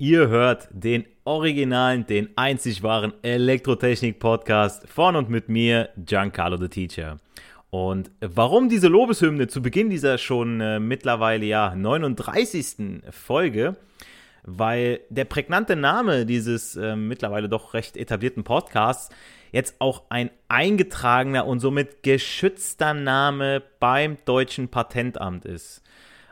Ihr hört den originalen, den einzig wahren Elektrotechnik-Podcast von und mit mir, Giancarlo the Teacher. Und warum diese Lobeshymne zu Beginn dieser schon äh, mittlerweile ja 39. Folge? Weil der prägnante Name dieses äh, mittlerweile doch recht etablierten Podcasts jetzt auch ein eingetragener und somit geschützter Name beim deutschen Patentamt ist.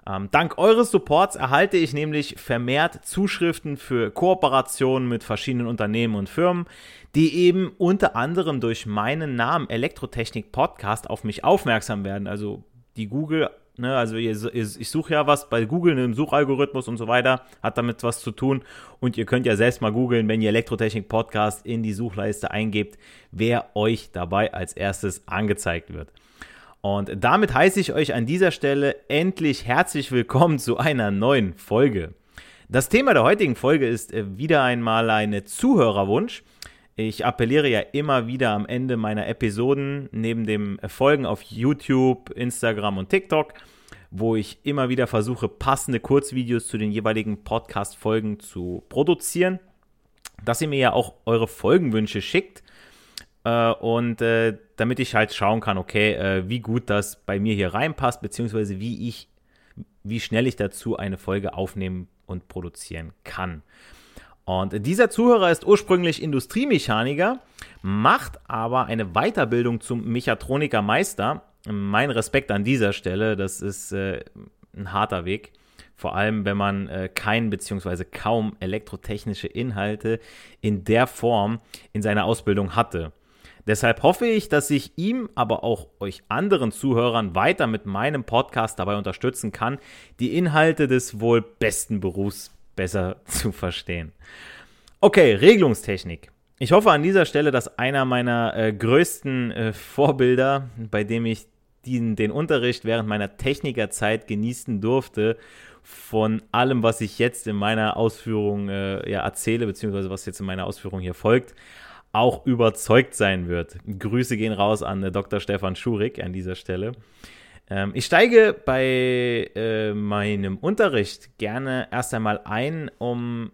Ähm, dank eures Supports erhalte ich nämlich vermehrt Zuschriften für Kooperationen mit verschiedenen Unternehmen und Firmen, die eben unter anderem durch meinen Namen Elektrotechnik Podcast auf mich aufmerksam werden. Also die Google Ne, also ich suche ja was bei Google im Suchalgorithmus und so weiter, hat damit was zu tun. Und ihr könnt ja selbst mal googeln, wenn ihr Elektrotechnik Podcast in die Suchleiste eingebt, wer euch dabei als erstes angezeigt wird. Und damit heiße ich euch an dieser Stelle endlich herzlich willkommen zu einer neuen Folge. Das Thema der heutigen Folge ist äh, wieder einmal ein Zuhörerwunsch. Ich appelliere ja immer wieder am Ende meiner Episoden neben dem Folgen auf YouTube, Instagram und TikTok, wo ich immer wieder versuche, passende Kurzvideos zu den jeweiligen Podcast-Folgen zu produzieren, dass ihr mir ja auch eure Folgenwünsche schickt und äh, damit ich halt schauen kann, okay, äh, wie gut das bei mir hier reinpasst, beziehungsweise wie ich, wie schnell ich dazu eine Folge aufnehmen und produzieren kann. Und dieser Zuhörer ist ursprünglich Industriemechaniker, macht aber eine Weiterbildung zum Mechatronikermeister. Mein Respekt an dieser Stelle, das ist äh, ein harter Weg. Vor allem, wenn man äh, kein bzw. kaum elektrotechnische Inhalte in der Form in seiner Ausbildung hatte. Deshalb hoffe ich, dass ich ihm, aber auch euch anderen Zuhörern weiter mit meinem Podcast dabei unterstützen kann, die Inhalte des wohl besten Berufs besser zu verstehen. Okay, Regelungstechnik. Ich hoffe an dieser Stelle, dass einer meiner äh, größten äh, Vorbilder, bei dem ich den, den Unterricht während meiner Technikerzeit genießen durfte, von allem, was ich jetzt in meiner Ausführung äh, ja, erzähle, beziehungsweise was jetzt in meiner Ausführung hier folgt, auch überzeugt sein wird. Grüße gehen raus an äh, Dr. Stefan Schurig an dieser Stelle. Ähm, ich steige bei äh, meinem Unterricht gerne erst einmal ein, um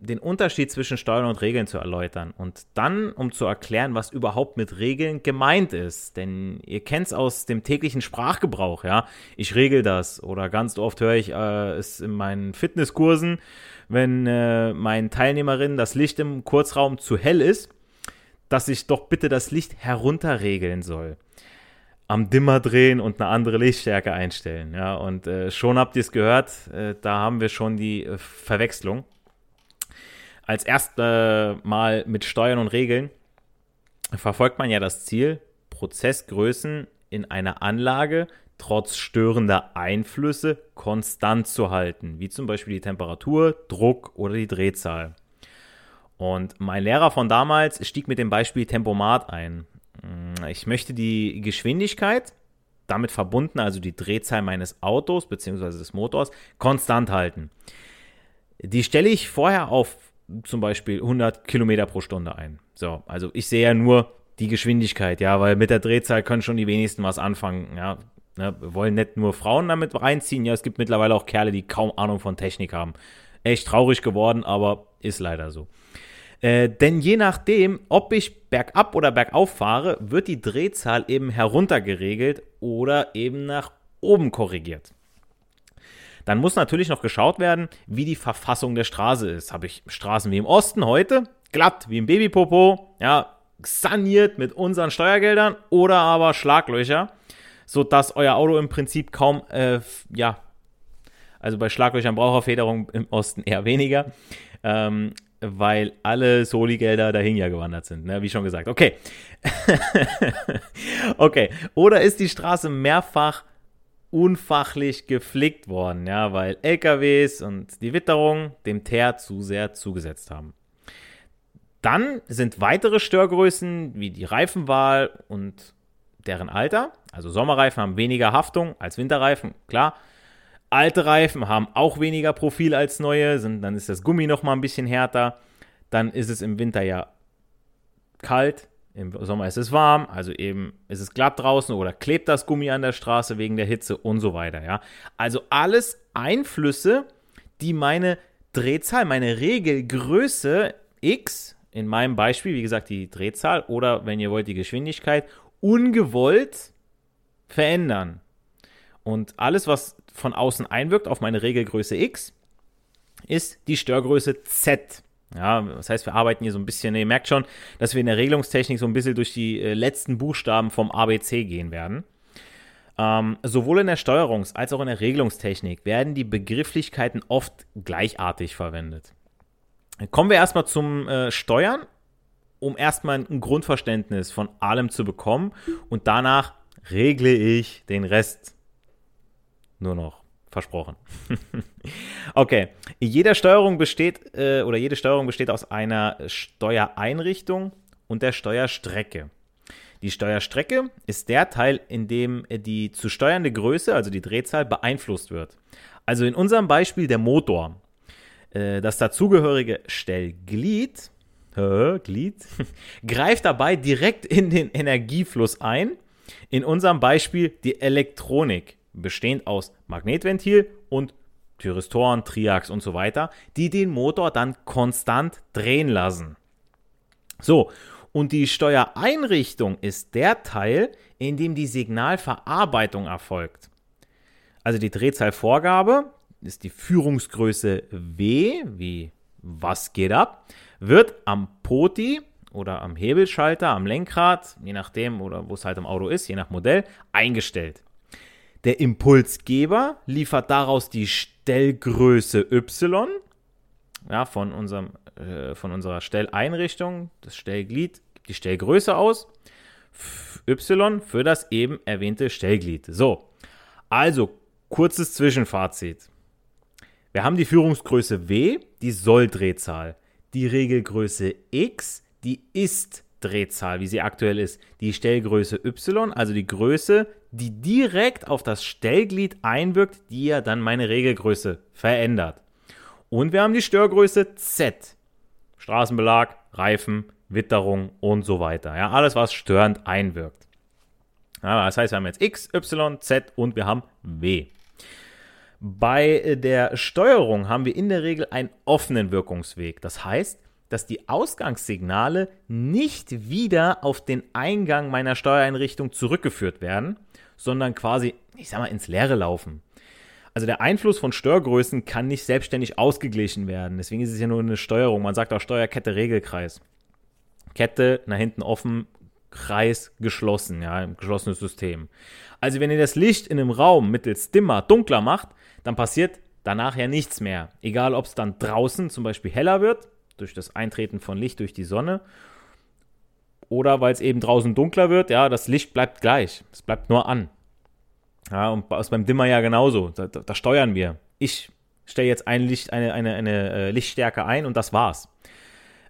den Unterschied zwischen Steuern und Regeln zu erläutern und dann, um zu erklären, was überhaupt mit Regeln gemeint ist. Denn ihr kennt es aus dem täglichen Sprachgebrauch, ja. Ich regel das oder ganz oft höre ich äh, es in meinen Fitnesskursen, wenn äh, meinen Teilnehmerinnen das Licht im Kurzraum zu hell ist dass ich doch bitte das Licht herunterregeln soll. Am Dimmer drehen und eine andere Lichtstärke einstellen. Ja, und äh, schon habt ihr es gehört, äh, da haben wir schon die äh, Verwechslung. Als erstes Mal mit Steuern und Regeln verfolgt man ja das Ziel, Prozessgrößen in einer Anlage trotz störender Einflüsse konstant zu halten, wie zum Beispiel die Temperatur, Druck oder die Drehzahl. Und mein Lehrer von damals stieg mit dem Beispiel Tempomat ein. Mm, ich möchte die Geschwindigkeit, damit verbunden also die Drehzahl meines Autos bzw. des Motors, konstant halten. Die stelle ich vorher auf zum Beispiel 100 Kilometer pro Stunde ein. So, also ich sehe ja nur die Geschwindigkeit, ja, weil mit der Drehzahl können schon die wenigsten was anfangen, ja. Ne, wir wollen nicht nur Frauen damit reinziehen, ja, es gibt mittlerweile auch Kerle, die kaum Ahnung von Technik haben. Echt traurig geworden, aber ist leider so. Äh, denn je nachdem, ob ich bergab oder bergauf fahre, wird die Drehzahl eben heruntergeregelt oder eben nach oben korrigiert. Dann muss natürlich noch geschaut werden, wie die Verfassung der Straße ist. Habe ich Straßen wie im Osten heute, glatt wie im Babypopo, ja, saniert mit unseren Steuergeldern oder aber Schlaglöcher, sodass euer Auto im Prinzip kaum, äh, ja, also bei Schlaglöchern Braucherfederung im Osten eher weniger, ähm, weil alle Soli-Gelder dahin ja gewandert sind, ne? wie schon gesagt. Okay. okay. Oder ist die Straße mehrfach unfachlich geflickt worden, ja, weil LKWs und die Witterung dem Teer zu sehr zugesetzt haben. Dann sind weitere Störgrößen wie die Reifenwahl und deren Alter. Also Sommerreifen haben weniger Haftung als Winterreifen, klar. Alte Reifen haben auch weniger Profil als neue, sind, dann ist das Gummi noch mal ein bisschen härter. Dann ist es im Winter ja kalt, im Sommer ist es warm, also eben ist es glatt draußen oder klebt das Gummi an der Straße wegen der Hitze und so weiter, ja. Also alles Einflüsse, die meine Drehzahl, meine Regelgröße x, in meinem Beispiel, wie gesagt, die Drehzahl oder wenn ihr wollt, die Geschwindigkeit, ungewollt verändern. Und alles, was von außen einwirkt auf meine Regelgröße x, ist die Störgröße z. Ja, das heißt, wir arbeiten hier so ein bisschen, ihr merkt schon, dass wir in der Regelungstechnik so ein bisschen durch die äh, letzten Buchstaben vom ABC gehen werden. Ähm, sowohl in der Steuerungs- als auch in der Regelungstechnik werden die Begrifflichkeiten oft gleichartig verwendet. Kommen wir erstmal zum äh, Steuern, um erstmal ein Grundverständnis von allem zu bekommen und danach regle ich den Rest nur noch. Versprochen. okay. Jede Steuerung besteht äh, oder jede Steuerung besteht aus einer Steuereinrichtung und der Steuerstrecke. Die Steuerstrecke ist der Teil, in dem die zu steuernde Größe, also die Drehzahl, beeinflusst wird. Also in unserem Beispiel der Motor. Äh, das dazugehörige Stellglied äh, Glied, greift dabei direkt in den Energiefluss ein. In unserem Beispiel die Elektronik bestehend aus Magnetventil und Thyristoren, Triax und so weiter, die den Motor dann konstant drehen lassen. So, und die Steuereinrichtung ist der Teil, in dem die Signalverarbeitung erfolgt. Also die Drehzahlvorgabe ist die Führungsgröße W, wie was geht ab, wird am Poti oder am Hebelschalter, am Lenkrad, je nachdem oder wo es halt im Auto ist, je nach Modell, eingestellt. Der Impulsgeber liefert daraus die Stellgröße Y ja, von, unserem, äh, von unserer Stelleinrichtung. Das Stellglied die Stellgröße aus. Y für das eben erwähnte Stellglied. So, also kurzes Zwischenfazit. Wir haben die Führungsgröße W, die Solldrehzahl. Die Regelgröße X, die ist Drehzahl, wie sie aktuell ist. Die Stellgröße Y, also die Größe, die direkt auf das Stellglied einwirkt, die ja dann meine Regelgröße verändert. Und wir haben die Störgröße Z. Straßenbelag, Reifen, Witterung und so weiter. Ja, alles, was störend einwirkt. Ja, das heißt, wir haben jetzt X, Y, Z und wir haben W. Bei der Steuerung haben wir in der Regel einen offenen Wirkungsweg. Das heißt, dass die Ausgangssignale nicht wieder auf den Eingang meiner Steuereinrichtung zurückgeführt werden, sondern quasi, ich sag mal, ins Leere laufen. Also der Einfluss von Störgrößen kann nicht selbstständig ausgeglichen werden. Deswegen ist es ja nur eine Steuerung. Man sagt auch Steuerkette, Regelkreis. Kette nach hinten offen, Kreis geschlossen, ja, ein geschlossenes System. Also wenn ihr das Licht in einem Raum mittels Dimmer dunkler macht, dann passiert danach ja nichts mehr. Egal, ob es dann draußen zum Beispiel heller wird durch das Eintreten von Licht durch die Sonne. Oder weil es eben draußen dunkler wird, ja, das Licht bleibt gleich. Es bleibt nur an. Ja, und ist beim Dimmer ja genauso. Da, da, da steuern wir. Ich stelle jetzt ein Licht, eine, eine, eine äh, Lichtstärke ein und das war's.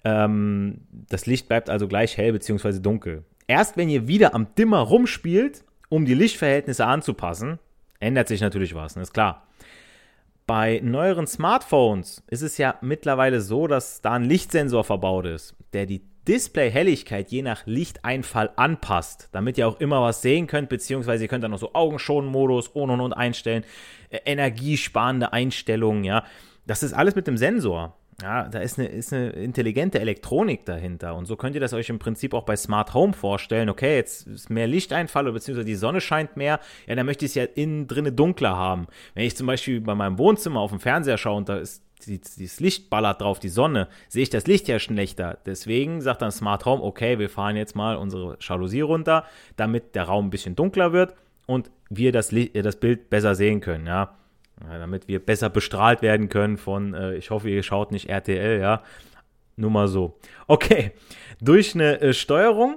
Ähm, das Licht bleibt also gleich hell bzw. dunkel. Erst wenn ihr wieder am Dimmer rumspielt, um die Lichtverhältnisse anzupassen, ändert sich natürlich was, ne? ist klar. Bei neueren Smartphones ist es ja mittlerweile so, dass da ein Lichtsensor verbaut ist, der die Display-Helligkeit je nach Lichteinfall anpasst, damit ihr auch immer was sehen könnt, beziehungsweise ihr könnt dann noch so Augenschonenmodus und und und einstellen, äh, energiesparende Einstellungen, ja. Das ist alles mit dem Sensor. Ja, da ist eine, ist eine intelligente Elektronik dahinter. Und so könnt ihr das euch im Prinzip auch bei Smart Home vorstellen. Okay, jetzt ist mehr Lichteinfall, beziehungsweise die Sonne scheint mehr. Ja, dann möchte ich es ja innen drinnen dunkler haben. Wenn ich zum Beispiel bei meinem Wohnzimmer auf dem Fernseher schaue und da ist das Licht ballert drauf, die Sonne, sehe ich das Licht ja schlechter. Deswegen sagt dann Smart Home, okay, wir fahren jetzt mal unsere Jalousie runter, damit der Raum ein bisschen dunkler wird und wir das, das Bild besser sehen können, ja. Ja, damit wir besser bestrahlt werden können von, äh, ich hoffe, ihr schaut nicht RTL, ja. Nur mal so. Okay, durch eine äh, Steuerung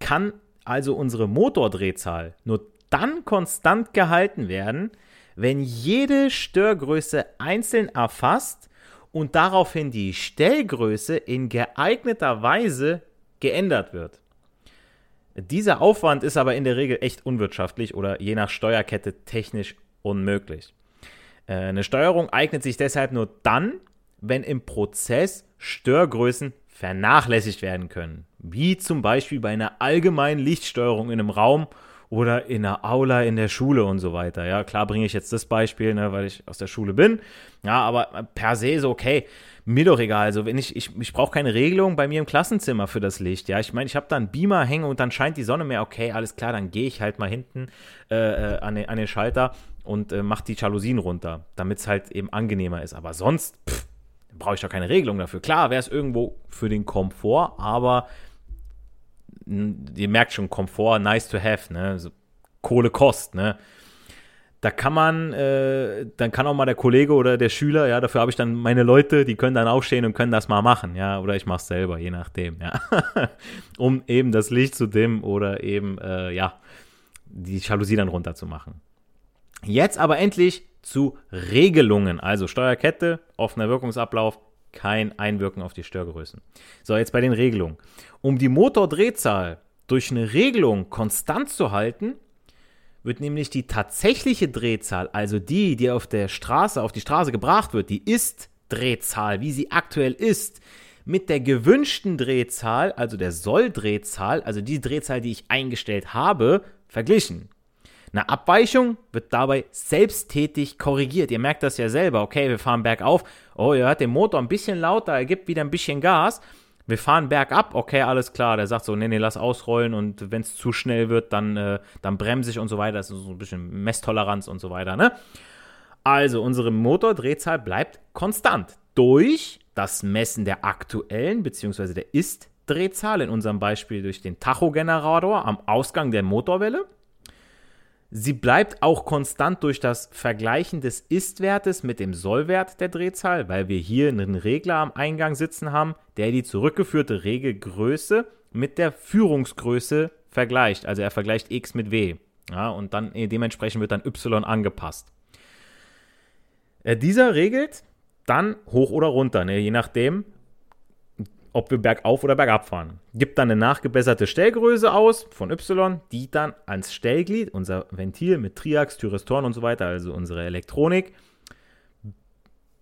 kann also unsere Motordrehzahl nur dann konstant gehalten werden, wenn jede Störgröße einzeln erfasst und daraufhin die Stellgröße in geeigneter Weise geändert wird. Dieser Aufwand ist aber in der Regel echt unwirtschaftlich oder je nach Steuerkette technisch unmöglich. Äh, eine Steuerung eignet sich deshalb nur dann, wenn im Prozess Störgrößen vernachlässigt werden können. Wie zum Beispiel bei einer allgemeinen Lichtsteuerung in einem Raum oder in einer Aula in der Schule und so weiter. Ja, klar bringe ich jetzt das Beispiel, ne, weil ich aus der Schule bin. Ja, aber per se so, okay, mir doch egal. Also wenn ich, ich, ich brauche keine Regelung bei mir im Klassenzimmer für das Licht. Ja, ich meine, ich habe da einen Beamer hängen und dann scheint die Sonne mehr. Okay, alles klar, dann gehe ich halt mal hinten äh, äh an, den, an den Schalter und äh, mache die Jalousien runter, damit es halt eben angenehmer ist. Aber sonst brauche ich doch keine Regelung dafür. Klar, wäre es irgendwo für den Komfort, aber ihr merkt schon, Komfort, nice to have, ne? So, Kohle kostet, ne? Da kann man, äh, dann kann auch mal der Kollege oder der Schüler, ja, dafür habe ich dann meine Leute, die können dann aufstehen und können das mal machen, ja, oder ich mache es selber, je nachdem, ja, um eben das Licht zu dimmen oder eben, äh, ja, die Jalousie dann runterzumachen. Jetzt aber endlich zu Regelungen, also Steuerkette, offener Wirkungsablauf, kein Einwirken auf die Störgrößen. So, jetzt bei den Regelungen. Um die Motordrehzahl durch eine Regelung konstant zu halten, wird nämlich die tatsächliche Drehzahl, also die, die auf der Straße, auf die Straße gebracht wird, die Ist-Drehzahl, wie sie aktuell ist, mit der gewünschten Drehzahl, also der Soll-Drehzahl, also die Drehzahl, die ich eingestellt habe, verglichen. Eine Abweichung wird dabei selbsttätig korrigiert. Ihr merkt das ja selber. Okay, wir fahren bergauf. Oh, ihr hört den Motor ein bisschen lauter, er gibt wieder ein bisschen Gas. Wir fahren bergab, okay, alles klar. Der sagt so, nee, nee, lass ausrollen und wenn es zu schnell wird, dann, äh, dann bremse ich und so weiter. Das ist so ein bisschen Messtoleranz und so weiter, ne? Also, unsere Motordrehzahl bleibt konstant durch das Messen der aktuellen bzw. der Ist-Drehzahl, in unserem Beispiel durch den Tachogenerator am Ausgang der Motorwelle Sie bleibt auch konstant durch das Vergleichen des Ist-Wertes mit dem Sollwert der Drehzahl, weil wir hier einen Regler am Eingang sitzen haben, der die zurückgeführte Regelgröße mit der Führungsgröße vergleicht. Also er vergleicht x mit w. Ja, und dann äh, dementsprechend wird dann y angepasst. Äh, dieser regelt dann hoch oder runter, ne, je nachdem, ob wir bergauf oder bergab fahren. Gibt dann eine nachgebesserte Stellgröße aus von Y, die dann ans Stellglied, unser Ventil mit Triax, Thyristoren und so weiter, also unsere Elektronik,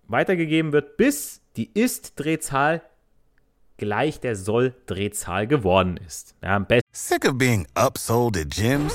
weitergegeben wird, bis die Ist-Drehzahl gleich der Soll-Drehzahl geworden ist. Ja, am besten. Sick of being upsold at gyms?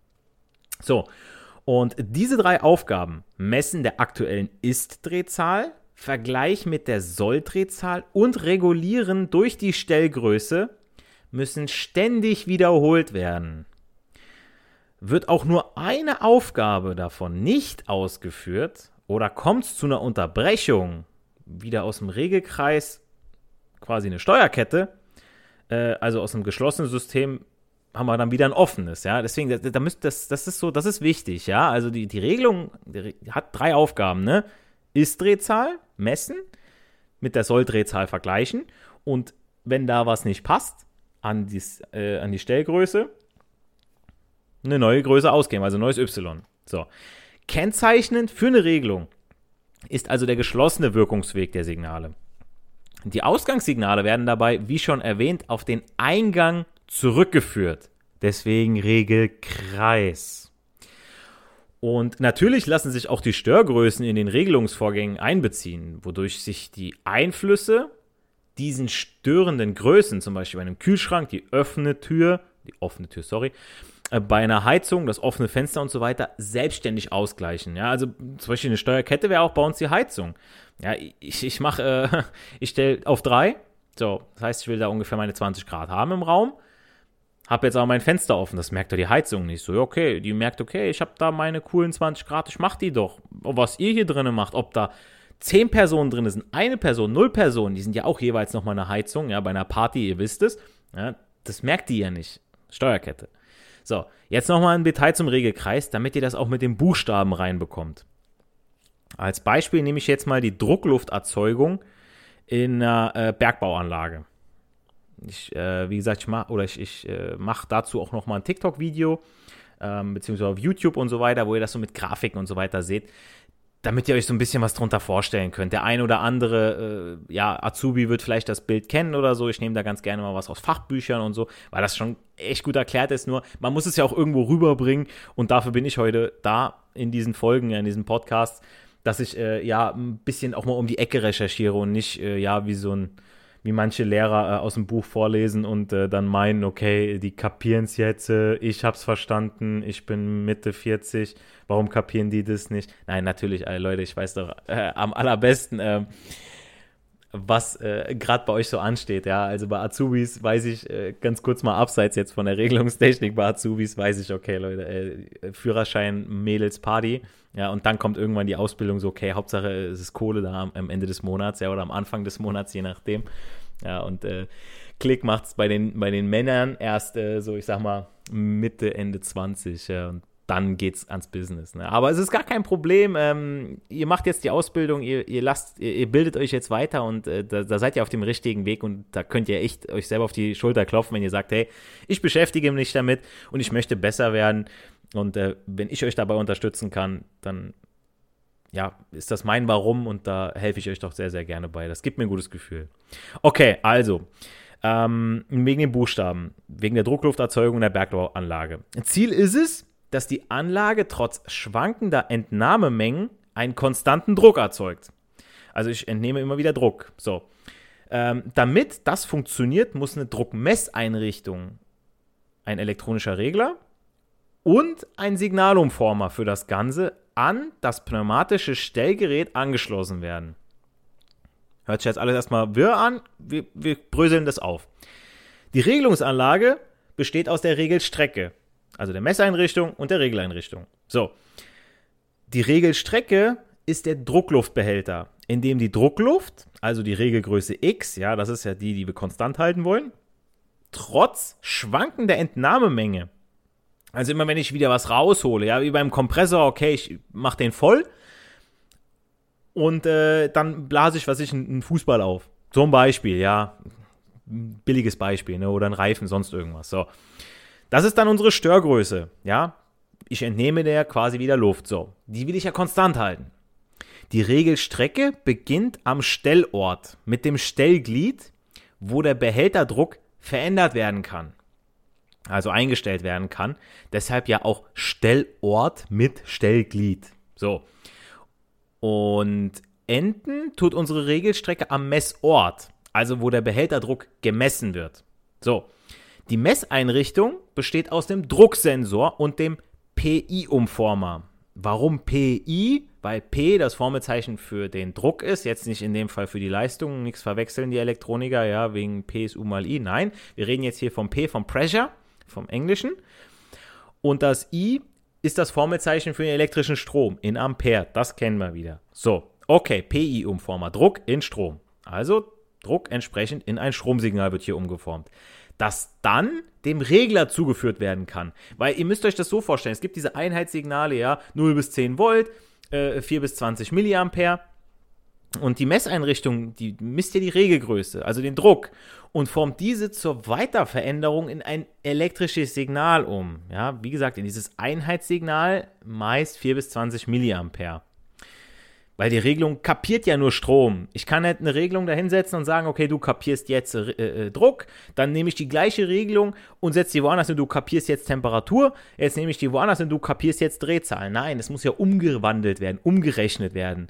So, und diese drei Aufgaben, Messen der aktuellen Ist-Drehzahl, Vergleich mit der Soll-Drehzahl und Regulieren durch die Stellgröße, müssen ständig wiederholt werden. Wird auch nur eine Aufgabe davon nicht ausgeführt oder kommt es zu einer Unterbrechung, wieder aus dem Regelkreis, quasi eine Steuerkette, äh, also aus einem geschlossenen System haben wir dann wieder ein offenes, ja. Deswegen, da, da müsst, das, das ist so, das ist wichtig, ja. Also die, die Regelung die hat drei Aufgaben, ne? Ist-Drehzahl messen, mit der Soll-Drehzahl vergleichen und wenn da was nicht passt, an, dies, äh, an die Stellgröße eine neue Größe ausgeben, also neues Y. So. Kennzeichnend für eine Regelung ist also der geschlossene Wirkungsweg der Signale. Die Ausgangssignale werden dabei, wie schon erwähnt, auf den Eingang zurückgeführt. Deswegen Regelkreis. Und natürlich lassen sich auch die Störgrößen in den Regelungsvorgängen einbeziehen, wodurch sich die Einflüsse diesen störenden Größen, zum Beispiel bei einem Kühlschrank, die offene Tür, die offene Tür, sorry, äh, bei einer Heizung, das offene Fenster und so weiter, selbstständig ausgleichen. Ja, also zum Beispiel eine Steuerkette wäre auch bei uns die Heizung. Ja, ich, ich mache, äh, ich stelle auf drei. So, das heißt, ich will da ungefähr meine 20 Grad haben im Raum. Hab jetzt auch mein Fenster offen, das merkt doch die Heizung nicht. So, okay, die merkt, okay, ich habe da meine coolen 20 Grad, ich mach die doch. Was ihr hier drinnen macht, ob da 10 Personen drin sind, eine Person, null Personen, die sind ja auch jeweils nochmal eine Heizung, ja, bei einer Party, ihr wisst es. Ja, das merkt die ja nicht. Steuerkette. So, jetzt nochmal ein Detail zum Regelkreis, damit ihr das auch mit den Buchstaben reinbekommt. Als Beispiel nehme ich jetzt mal die Drucklufterzeugung in einer äh, Bergbauanlage. Ich, äh, wie gesagt, ich mache oder ich, ich äh, mache dazu auch nochmal ein TikTok-Video, ähm, beziehungsweise auf YouTube und so weiter, wo ihr das so mit Grafiken und so weiter seht damit ihr euch so ein bisschen was drunter vorstellen könnt. Der ein oder andere, äh, ja, Azubi wird vielleicht das Bild kennen oder so. Ich nehme da ganz gerne mal was aus Fachbüchern und so, weil das schon echt gut erklärt ist. Nur, man muss es ja auch irgendwo rüberbringen und dafür bin ich heute da in diesen Folgen, in diesen Podcasts, dass ich äh, ja ein bisschen auch mal um die Ecke recherchiere und nicht, äh, ja, wie so ein wie manche Lehrer äh, aus dem Buch vorlesen und äh, dann meinen, okay, die kapieren es jetzt, äh, ich hab's verstanden, ich bin Mitte 40, warum kapieren die das nicht? Nein, natürlich, äh, Leute, ich weiß doch äh, am allerbesten, ähm, was äh, gerade bei euch so ansteht, ja. Also bei Azubis weiß ich, ganz kurz mal abseits jetzt von der Regelungstechnik, bei Azubis weiß ich, okay, Leute, Führerschein, Mädels, Party, ja, und dann kommt irgendwann die Ausbildung so, okay, Hauptsache es ist Kohle da am Ende des Monats, ja, oder am Anfang des Monats, je nachdem. Ja, und äh, Klick macht es bei den, bei den Männern erst äh, so, ich sag mal, Mitte, Ende 20, ja, und dann geht's ans Business. Ne? Aber es ist gar kein Problem. Ähm, ihr macht jetzt die Ausbildung, ihr, ihr lasst, ihr, ihr bildet euch jetzt weiter und äh, da, da, seid ihr auf dem richtigen Weg und da könnt ihr echt euch selber auf die Schulter klopfen, wenn ihr sagt, hey, ich beschäftige mich damit und ich möchte besser werden. Und äh, wenn ich euch dabei unterstützen kann, dann ja, ist das mein Warum und da helfe ich euch doch sehr, sehr gerne bei. Das gibt mir ein gutes Gefühl. Okay, also, ähm, wegen den Buchstaben, wegen der Drucklufterzeugung der Bergbauanlage. Ziel ist es, dass die Anlage trotz schwankender Entnahmemengen einen konstanten Druck erzeugt. Also ich entnehme immer wieder Druck. So. Ähm, damit das funktioniert, muss eine Druckmesseinrichtung, ein elektronischer Regler und ein Signalumformer für das Ganze an das pneumatische Stellgerät angeschlossen werden. Hört sich jetzt alles erstmal wirr an, wir, wir bröseln das auf. Die Regelungsanlage besteht aus der Regelstrecke, also der Messeinrichtung und der Regeleinrichtung. So, die Regelstrecke ist der Druckluftbehälter, in dem die Druckluft, also die Regelgröße X, ja, das ist ja die, die wir konstant halten wollen, trotz schwankender Entnahmemenge also immer wenn ich wieder was raushole, ja, wie beim Kompressor, okay, ich mach den voll und äh, dann blase ich, was ich, einen Fußball auf. Zum Beispiel, ja, billiges Beispiel, ne, oder ein Reifen, sonst irgendwas. So, das ist dann unsere Störgröße, ja. Ich entnehme der quasi wieder Luft, so. Die will ich ja konstant halten. Die Regelstrecke beginnt am Stellort mit dem Stellglied, wo der Behälterdruck verändert werden kann also eingestellt werden kann. Deshalb ja auch Stellort mit Stellglied. So. Und enden tut unsere Regelstrecke am Messort, also wo der Behälterdruck gemessen wird. So. Die Messeinrichtung besteht aus dem Drucksensor und dem PI-Umformer. Warum PI? Weil P das Formelzeichen für den Druck ist, jetzt nicht in dem Fall für die Leistung, nichts verwechseln die Elektroniker, ja, wegen P ist U mal I. Nein, wir reden jetzt hier vom P, vom Pressure vom Englischen. Und das I ist das Formelzeichen für den elektrischen Strom in Ampere. Das kennen wir wieder. So, okay, PI-Umformer, Druck in Strom. Also Druck entsprechend in ein Stromsignal wird hier umgeformt. Das dann dem Regler zugeführt werden kann. Weil ihr müsst euch das so vorstellen, es gibt diese Einheitssignale, ja, 0 bis 10 Volt, äh, 4 bis 20 Milliampere. Und die Messeinrichtung, die misst ja die Regelgröße, also den Druck, und formt diese zur Weiterveränderung in ein elektrisches Signal um. Ja, wie gesagt, in dieses Einheitssignal meist 4 bis 20 Milliampere. Weil die Regelung kapiert ja nur Strom. Ich kann nicht eine Regelung da hinsetzen und sagen, okay, du kapierst jetzt äh, äh, Druck, dann nehme ich die gleiche Regelung und setze die woanders und du kapierst jetzt Temperatur, jetzt nehme ich die woanders und du kapierst jetzt Drehzahl. Nein, es muss ja umgewandelt werden, umgerechnet werden.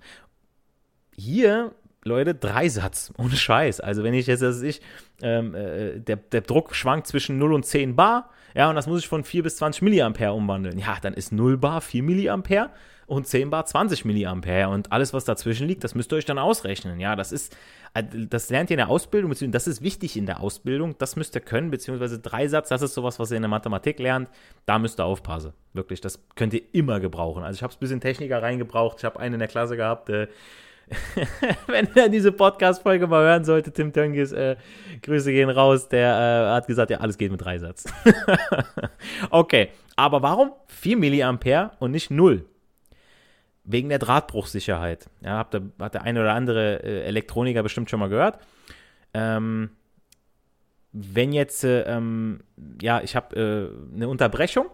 Hier, Leute, Dreisatz, ohne Scheiß. Also wenn ich jetzt, dass ich, ähm, äh, der, der Druck schwankt zwischen 0 und 10 Bar, ja, und das muss ich von 4 bis 20 Milliampere umwandeln. Ja, dann ist 0 Bar 4 Milliampere und 10 Bar 20 Milliampere und alles, was dazwischen liegt, das müsst ihr euch dann ausrechnen. Ja, das ist, äh, das lernt ihr in der Ausbildung, beziehungsweise das ist wichtig in der Ausbildung, das müsst ihr können, beziehungsweise Dreisatz, das ist sowas, was ihr in der Mathematik lernt, da müsst ihr aufpassen. Wirklich, das könnt ihr immer gebrauchen. Also ich habe es ein bisschen Techniker reingebraucht, ich habe einen in der Klasse gehabt, äh, wenn er diese Podcast-Folge mal hören sollte, Tim Tönges, äh, Grüße gehen raus, der äh, hat gesagt, ja, alles geht mit Dreisatz. okay, aber warum 4 Milliampere und nicht 0? wegen der Drahtbruchsicherheit. Ja, habt ihr, hat der eine oder andere äh, Elektroniker bestimmt schon mal gehört. Ähm, wenn jetzt, äh, ähm, ja, ich habe äh, eine Unterbrechung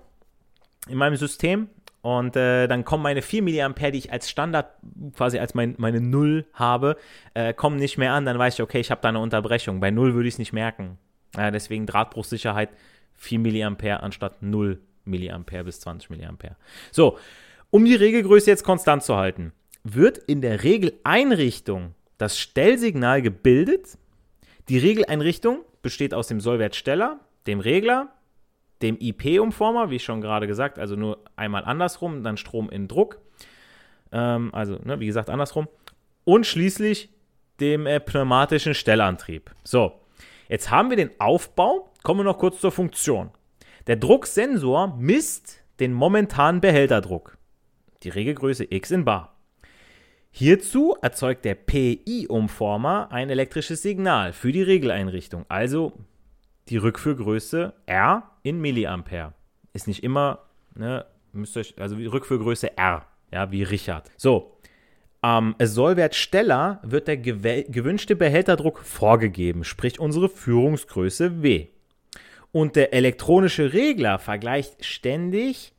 in meinem System und äh, dann kommen meine 4 mA, die ich als Standard quasi als mein, meine Null habe, äh, kommen nicht mehr an, dann weiß ich, okay, ich habe da eine Unterbrechung. Bei Null würde ich es nicht merken. Ja, deswegen Drahtbruchsicherheit 4 mA anstatt 0 mA bis 20 mA. So, um die Regelgröße jetzt konstant zu halten, wird in der Regeleinrichtung das Stellsignal gebildet. Die Regeleinrichtung besteht aus dem Sollwertsteller, dem Regler, dem IP-Umformer, wie schon gerade gesagt, also nur einmal andersrum, dann Strom in Druck, ähm, also ne, wie gesagt andersrum, und schließlich dem äh, pneumatischen Stellantrieb. So, jetzt haben wir den Aufbau, kommen wir noch kurz zur Funktion. Der Drucksensor misst den momentanen Behälterdruck die Regelgröße x in bar. Hierzu erzeugt der PI-Umformer ein elektrisches Signal für die Regeleinrichtung, also die Rückführgröße R in Milliampere. Ist nicht immer, ne, müsst euch, also Rückführgröße R, ja, wie Richard. So, am ähm, Sollwert Steller wird der gewünschte Behälterdruck vorgegeben, sprich unsere Führungsgröße W. Und der elektronische Regler vergleicht ständig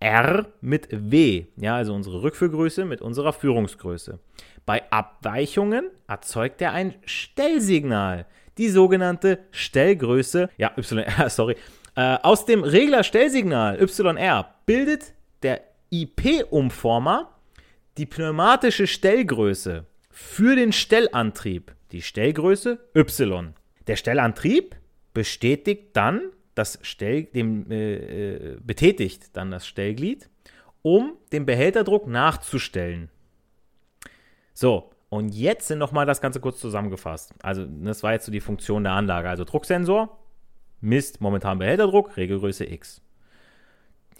R mit W, ja, also unsere Rückführgröße mit unserer Führungsgröße. Bei Abweichungen erzeugt er ein Stellsignal, die sogenannte Stellgröße, ja, YR, sorry, äh, aus dem Regler Stellsignal YR bildet der IP-Umformer die pneumatische Stellgröße für den Stellantrieb, die Stellgröße Y. Der Stellantrieb bestätigt dann das Stell, dem, äh, äh, betätigt dann das Stellglied, um den Behälterdruck nachzustellen. So, und jetzt sind nochmal das Ganze kurz zusammengefasst. Also, das war jetzt so die Funktion der Anlage. Also, Drucksensor misst momentan Behälterdruck, Regelgröße X.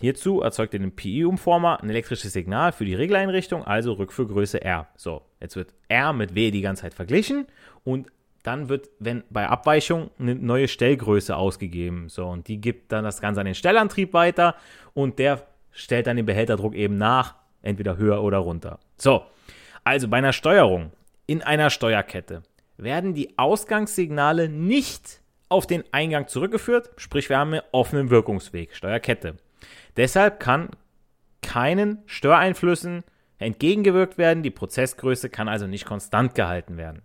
Hierzu erzeugt den PI-Umformer ein elektrisches Signal für die Regeleinrichtung, also Rückführgröße R. So, jetzt wird R mit W die ganze Zeit verglichen und dann wird, wenn bei Abweichung eine neue Stellgröße ausgegeben. So, und die gibt dann das Ganze an den Stellantrieb weiter und der stellt dann den Behälterdruck eben nach, entweder höher oder runter. So, also bei einer Steuerung in einer Steuerkette werden die Ausgangssignale nicht auf den Eingang zurückgeführt, sprich wir haben einen offenen Wirkungsweg, Steuerkette. Deshalb kann keinen Störeinflüssen entgegengewirkt werden, die Prozessgröße kann also nicht konstant gehalten werden.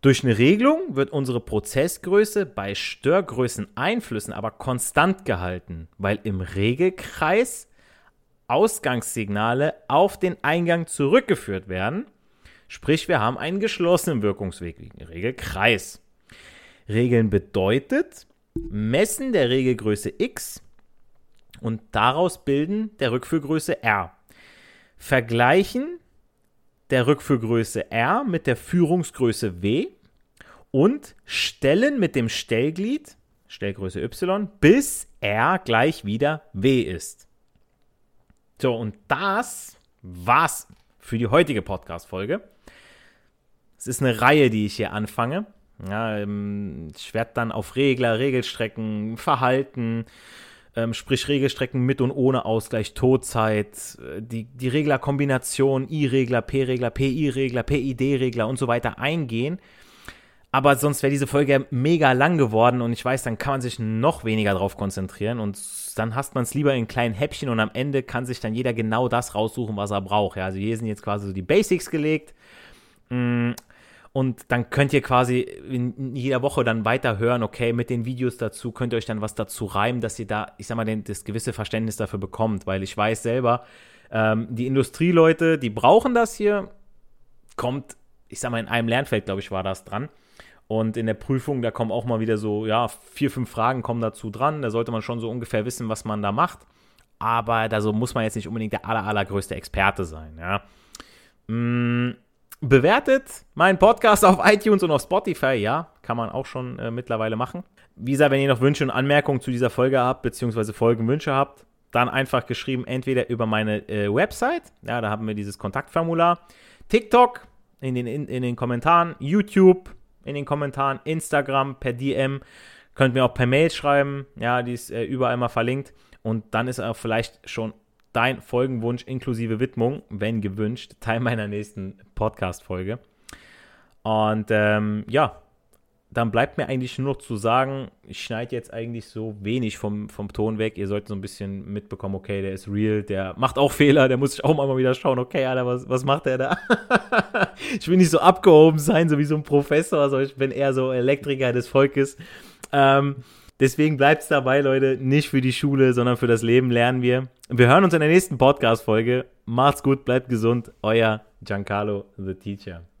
Durch eine Regelung wird unsere Prozessgröße bei Störgrößeneinflüssen aber konstant gehalten, weil im Regelkreis Ausgangssignale auf den Eingang zurückgeführt werden. Sprich, wir haben einen geschlossenen Wirkungsweg, Regelkreis. Regeln bedeutet Messen der Regelgröße x und daraus bilden der Rückführgröße r. Vergleichen der Rückführgröße R mit der Führungsgröße W und stellen mit dem Stellglied, Stellgröße Y, bis R gleich wieder W ist. So, und das war's für die heutige Podcast-Folge. Es ist eine Reihe, die ich hier anfange. Ja, ähm, ich werde dann auf Regler, Regelstrecken, Verhalten, ähm, sprich Regelstrecken mit und ohne Ausgleich, Todzeit, äh, die, die Reglerkombination, I-Regler, P-Regler, PI-Regler, PID-Regler und so weiter eingehen. Aber sonst wäre diese Folge mega lang geworden und ich weiß, dann kann man sich noch weniger darauf konzentrieren und dann hasst man es lieber in kleinen Häppchen und am Ende kann sich dann jeder genau das raussuchen, was er braucht. Ja, also hier sind jetzt quasi so die Basics gelegt. Und dann könnt ihr quasi in jeder Woche dann weiter hören, okay, mit den Videos dazu könnt ihr euch dann was dazu reimen, dass ihr da, ich sag mal, den, das gewisse Verständnis dafür bekommt, weil ich weiß selber, ähm, die Industrieleute, die brauchen das hier, kommt, ich sag mal, in einem Lernfeld, glaube ich, war das dran. Und in der Prüfung, da kommen auch mal wieder so, ja, vier, fünf Fragen kommen dazu dran. Da sollte man schon so ungefähr wissen, was man da macht. Aber da so muss man jetzt nicht unbedingt der aller, allergrößte Experte sein, ja. Mm, bewertet meinen Podcast auf iTunes und auf Spotify, ja, kann man auch schon äh, mittlerweile machen. Wie gesagt, wenn ihr noch Wünsche und Anmerkungen zu dieser Folge habt, beziehungsweise Folgenwünsche habt, dann einfach geschrieben, entweder über meine äh, Website, ja, da haben wir dieses Kontaktformular, TikTok in den, in, in den Kommentaren, YouTube in den Kommentaren, Instagram per DM, könnt mir auch per Mail schreiben, ja, die ist äh, überall mal verlinkt und dann ist auch vielleicht schon dein Folgenwunsch inklusive Widmung, wenn gewünscht, Teil meiner nächsten Podcast-Folge. Und ähm, ja, dann bleibt mir eigentlich nur noch zu sagen, ich schneide jetzt eigentlich so wenig vom, vom Ton weg. Ihr solltet so ein bisschen mitbekommen, okay, der ist real, der macht auch Fehler, der muss sich auch mal wieder schauen, okay, Alter, was, was macht der da? ich will nicht so abgehoben sein, so wie so ein Professor, also ich bin eher so Elektriker des Volkes. Ähm, deswegen bleibt es dabei, Leute, nicht für die Schule, sondern für das Leben lernen wir. Wir hören uns in der nächsten Podcast-Folge. Macht's gut, bleibt gesund. Euer Giancarlo, the Teacher.